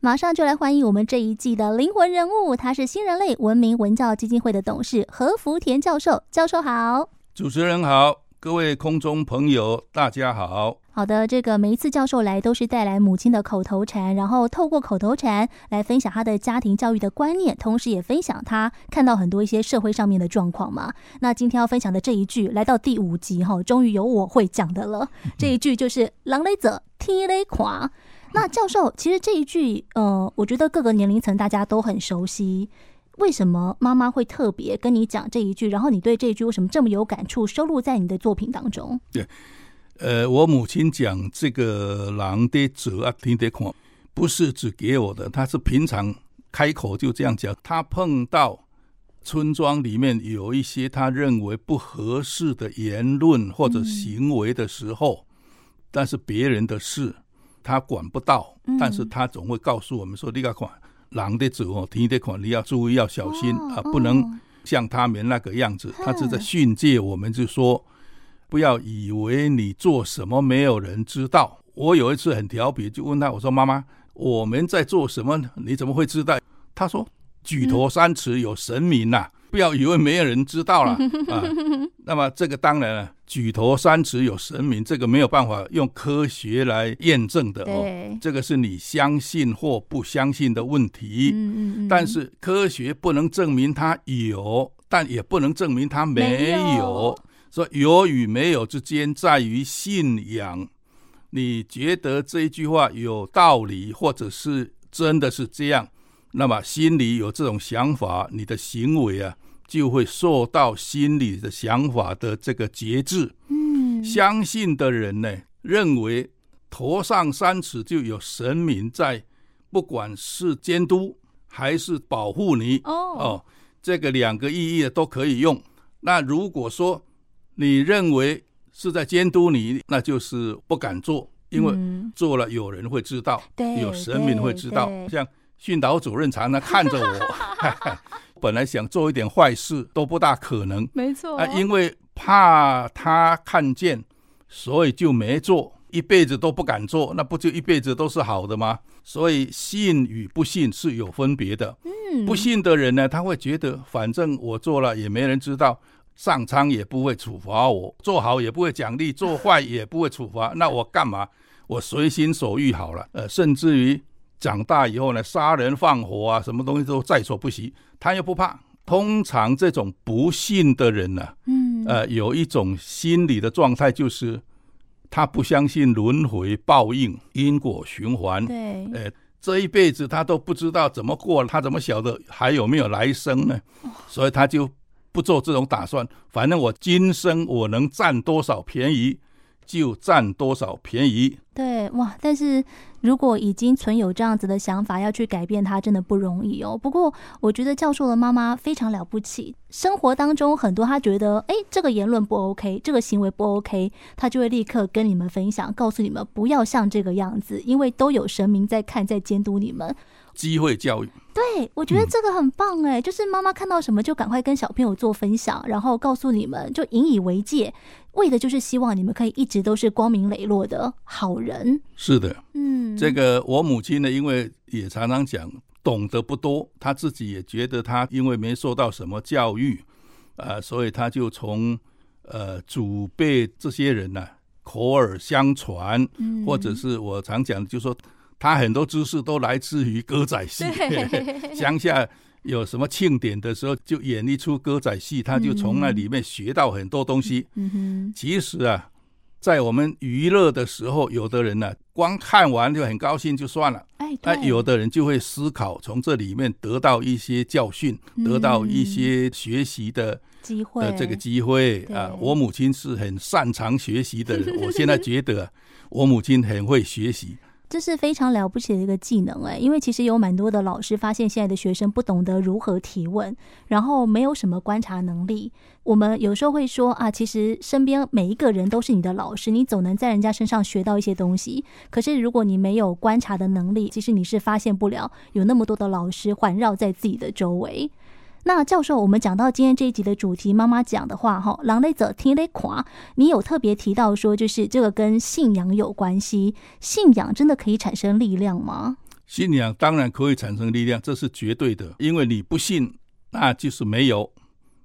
马上就来欢迎我们这一季的灵魂人物，他是新人类文明文教基金会的董事何福田教授。教授好，主持人好，各位空中朋友大家好。好的，这个每一次教授来都是带来母亲的口头禅，然后透过口头禅来分享他的家庭教育的观念，同时也分享他看到很多一些社会上面的状况嘛。那今天要分享的这一句，来到第五集哈，终于有我会讲的了。这一句就是“人咧做，天咧看”。那教授，其实这一句，呃，我觉得各个年龄层大家都很熟悉。为什么妈妈会特别跟你讲这一句？然后你对这一句为什么这么有感触？收录在你的作品当中？对，呃，我母亲讲这个“人咧做啊，听得看”，不是只给我的，她是平常开口就这样讲。她碰到村庄里面有一些她认为不合适的言论或者行为的时候，嗯、但是别人的事。他管不到，但是他总会告诉我们说：“你看，人咧做哦，天的款，你要注意，要小心啊，不能像他们那个样子。”他是在训诫我们，就说：“不要以为你做什么没有人知道。”我有一次很调皮，就问他：“我说妈妈，我们在做什么？你怎么会知道？”他说：“举头三尺有神明呐。”不要以为没有人知道了啊！那么这个当然了，举头三尺有神明，这个没有办法用科学来验证的哦。这个是你相信或不相信的问题。嗯但是科学不能证明它有，但也不能证明它没有。所以有与没有之间在于信仰。你觉得这一句话有道理，或者是真的是这样？那么心里有这种想法，你的行为啊就会受到心里的想法的这个节制。嗯，相信的人呢，认为头上三尺就有神明在，不管是监督还是保护你。哦，哦，这个两个意义都可以用。那如果说你认为是在监督你，那就是不敢做，因为做了有人会知道，嗯、有神明会知道，像。训导主任常常看着我，本来想做一点坏事都不大可能，没错啊，因为怕他看见，所以就没做，一辈子都不敢做，那不就一辈子都是好的吗？所以信与不信是有分别的。嗯，不信的人呢，他会觉得反正我做了也没人知道，上苍也不会处罚我，做好也不会奖励，做坏也不会处罚，那我干嘛？我随心所欲好了，呃，甚至于。长大以后呢，杀人放火啊，什么东西都在所不惜，他又不怕。通常这种不信的人呢、啊，嗯，呃，有一种心理的状态，就是他不相信轮回、报应、因果循环。对，呃，这一辈子他都不知道怎么过，他怎么晓得还有没有来生呢？所以他就不做这种打算。反正我今生我能占多少便宜，就占多少便宜。对，哇！但是如果已经存有这样子的想法，要去改变它，真的不容易哦。不过，我觉得教授的妈妈非常了不起。生活当中很多，她觉得，哎，这个言论不 OK，这个行为不 OK，她就会立刻跟你们分享，告诉你们不要像这个样子，因为都有神明在看，在监督你们。机会教育，对，我觉得这个很棒哎，嗯、就是妈妈看到什么就赶快跟小朋友做分享，然后告诉你们，就引以为戒，为的就是希望你们可以一直都是光明磊落的好人。是的，嗯，这个我母亲呢，因为也常常讲，懂得不多，她自己也觉得她因为没受到什么教育，啊、呃，所以她就从呃祖辈这些人呢、啊、口耳相传，嗯、或者是我常讲的，就是说。她很多知识都来自于歌仔戏，乡下有什么庆典的时候，就演一出歌仔戏，他就从那里面学到很多东西。其实啊，在我们娱乐的时候，有的人呢、啊，光看完就很高兴就算了。哎，有的人就会思考，从这里面得到一些教训，得到一些学习的机会。呃，这个机会啊，我母亲是很擅长学习的人。我现在觉得，我母亲很会学习。这是非常了不起的一个技能哎，因为其实有蛮多的老师发现现在的学生不懂得如何提问，然后没有什么观察能力。我们有时候会说啊，其实身边每一个人都是你的老师，你总能在人家身上学到一些东西。可是如果你没有观察的能力，其实你是发现不了有那么多的老师环绕在自己的周围。那教授，我们讲到今天这一集的主题，妈妈讲的话哈，人咧做，天咧看，你有特别提到说，就是这个跟信仰有关系，信仰真的可以产生力量吗？信仰当然可以产生力量，这是绝对的。因为你不信，那就是没有；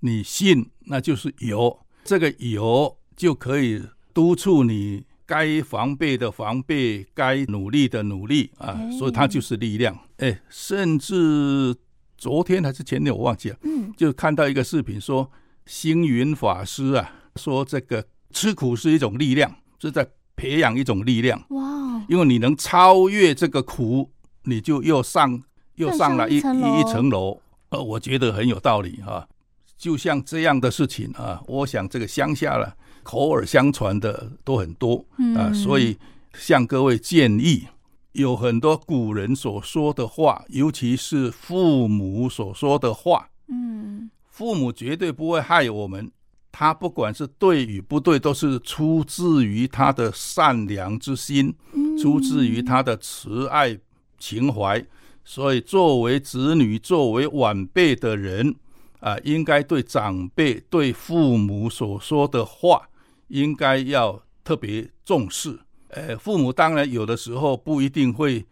你信，那就是有。这个有就可以督促你该防备的防备，该努力的努力啊，所以它就是力量。哎，甚至昨天还是前天，我忘记了，嗯，就看到一个视频说，星云法师啊，说这个吃苦是一种力量，是在培养一种力量。哇，因为你能超越这个苦。你就又上又上了一一,一层楼，呃，我觉得很有道理哈、啊。就像这样的事情啊，我想这个乡下了口耳相传的都很多啊，所以向各位建议，有很多古人所说的话，尤其是父母所说的话，嗯，父母绝对不会害我们，他不管是对与不对，都是出自于他的善良之心，出自于他的慈爱。情怀，所以作为子女、作为晚辈的人啊，应该对长辈、对父母所说的话，应该要特别重视。呃，父母当然有的时候不一定会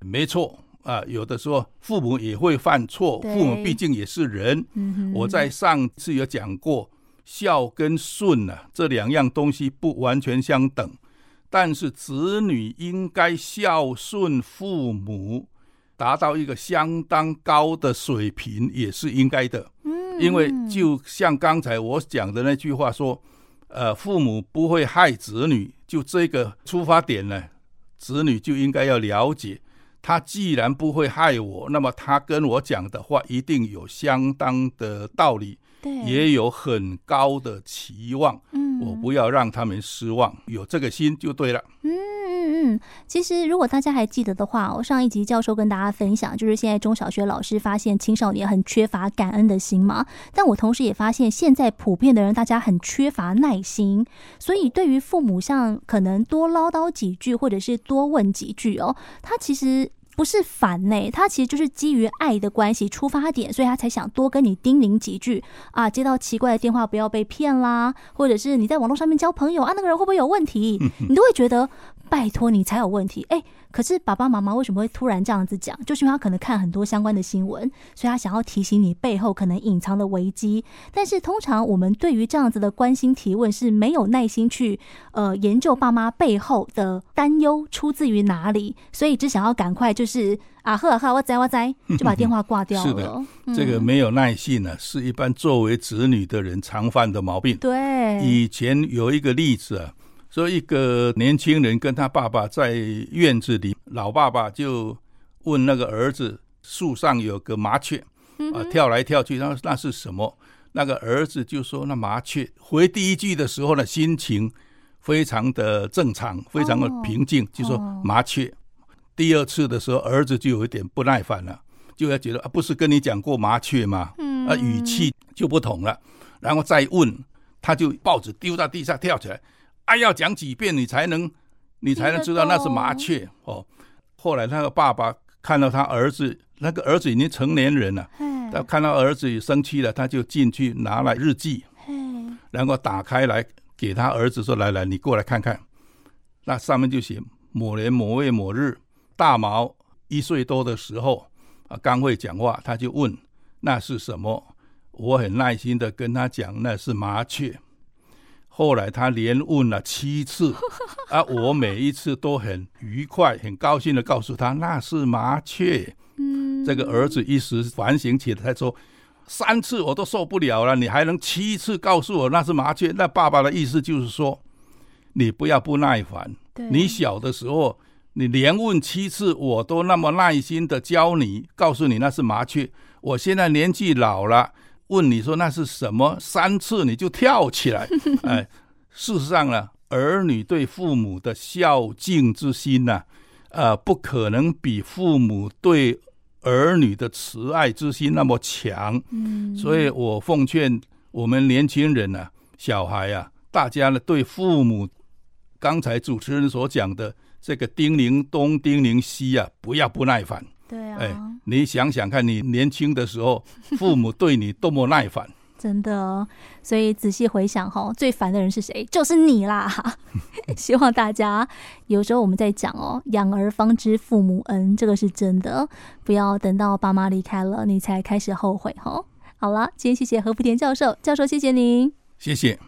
没错啊，有的时候父母也会犯错，父母毕竟也是人。我在上次有讲过，孝跟顺啊，这两样东西不完全相等。但是子女应该孝顺父母，达到一个相当高的水平，也是应该的。嗯，因为就像刚才我讲的那句话说，呃，父母不会害子女，就这个出发点呢，子女就应该要了解，他既然不会害我，那么他跟我讲的话一定有相当的道理。对，也有很高的期望，嗯，我不要让他们失望，有这个心就对了。嗯嗯，其实如果大家还记得的话，我上一集教授跟大家分享，就是现在中小学老师发现青少年很缺乏感恩的心嘛，但我同时也发现现在普遍的人大家很缺乏耐心，所以对于父母像可能多唠叨几句或者是多问几句哦，他其实。不是烦呢、欸，他其实就是基于爱的关系出发点，所以他才想多跟你叮咛几句啊。接到奇怪的电话不要被骗啦，或者是你在网络上面交朋友啊，那个人会不会有问题？你都会觉得拜托你才有问题。哎，可是爸爸妈妈为什么会突然这样子讲？就是因为他可能看很多相关的新闻，所以他想要提醒你背后可能隐藏的危机。但是通常我们对于这样子的关心提问是没有耐心去呃研究爸妈背后的担忧出自于哪里，所以只想要赶快就是。是啊，呵呵，我栽我栽，就把电话挂掉了。是的，这个没有耐性呢、啊，是一般作为子女的人常犯的毛病。对，以前有一个例子啊，说一个年轻人跟他爸爸在院子里，老爸爸就问那个儿子，树上有个麻雀啊，跳来跳去，那那是什么？那个儿子就说那麻雀。回第一句的时候呢，心情非常的正常，非常的平静，就说麻雀。第二次的时候，儿子就有一点不耐烦了，就要觉得啊，不是跟你讲过麻雀吗？嗯，啊，语气就不同了。然后再问，他就报纸丢到地上，跳起来，啊，要讲几遍你才能，你才能知道那是麻雀哦。后来那个爸爸看到他儿子，那个儿子已经成年人了，他看到儿子生气了，他就进去拿来日记，然后打开来给他儿子说：“来来，你过来看看。”那上面就写某年某月某日。大毛一岁多的时候啊，刚会讲话，他就问那是什么？我很耐心的跟他讲那是麻雀。后来他连问了七次，啊，我每一次都很愉快、很高兴的告诉他那是麻雀。嗯，这个儿子一时反省起来，他说三次我都受不了了，你还能七次告诉我那是麻雀？那爸爸的意思就是说，你不要不耐烦。对，你小的时候。你连问七次，我都那么耐心的教你，告诉你那是麻雀。我现在年纪老了，问你说那是什么，三次你就跳起来。哎，事实上呢，儿女对父母的孝敬之心呢、啊，呃，不可能比父母对儿女的慈爱之心那么强。嗯，所以我奉劝我们年轻人呢、啊，小孩啊，大家呢对父母，刚才主持人所讲的。这个叮咛东叮咛西啊，不要不耐烦。对啊，哎，你想想看，你年轻的时候，父母对你多么耐烦。真的，所以仔细回想哈，最烦的人是谁？就是你啦！希望大家有时候我们在讲哦，养儿方知父母恩，这个是真的，不要等到爸妈离开了，你才开始后悔哈。好了，今天谢谢何福田教授，教授谢谢您，谢谢。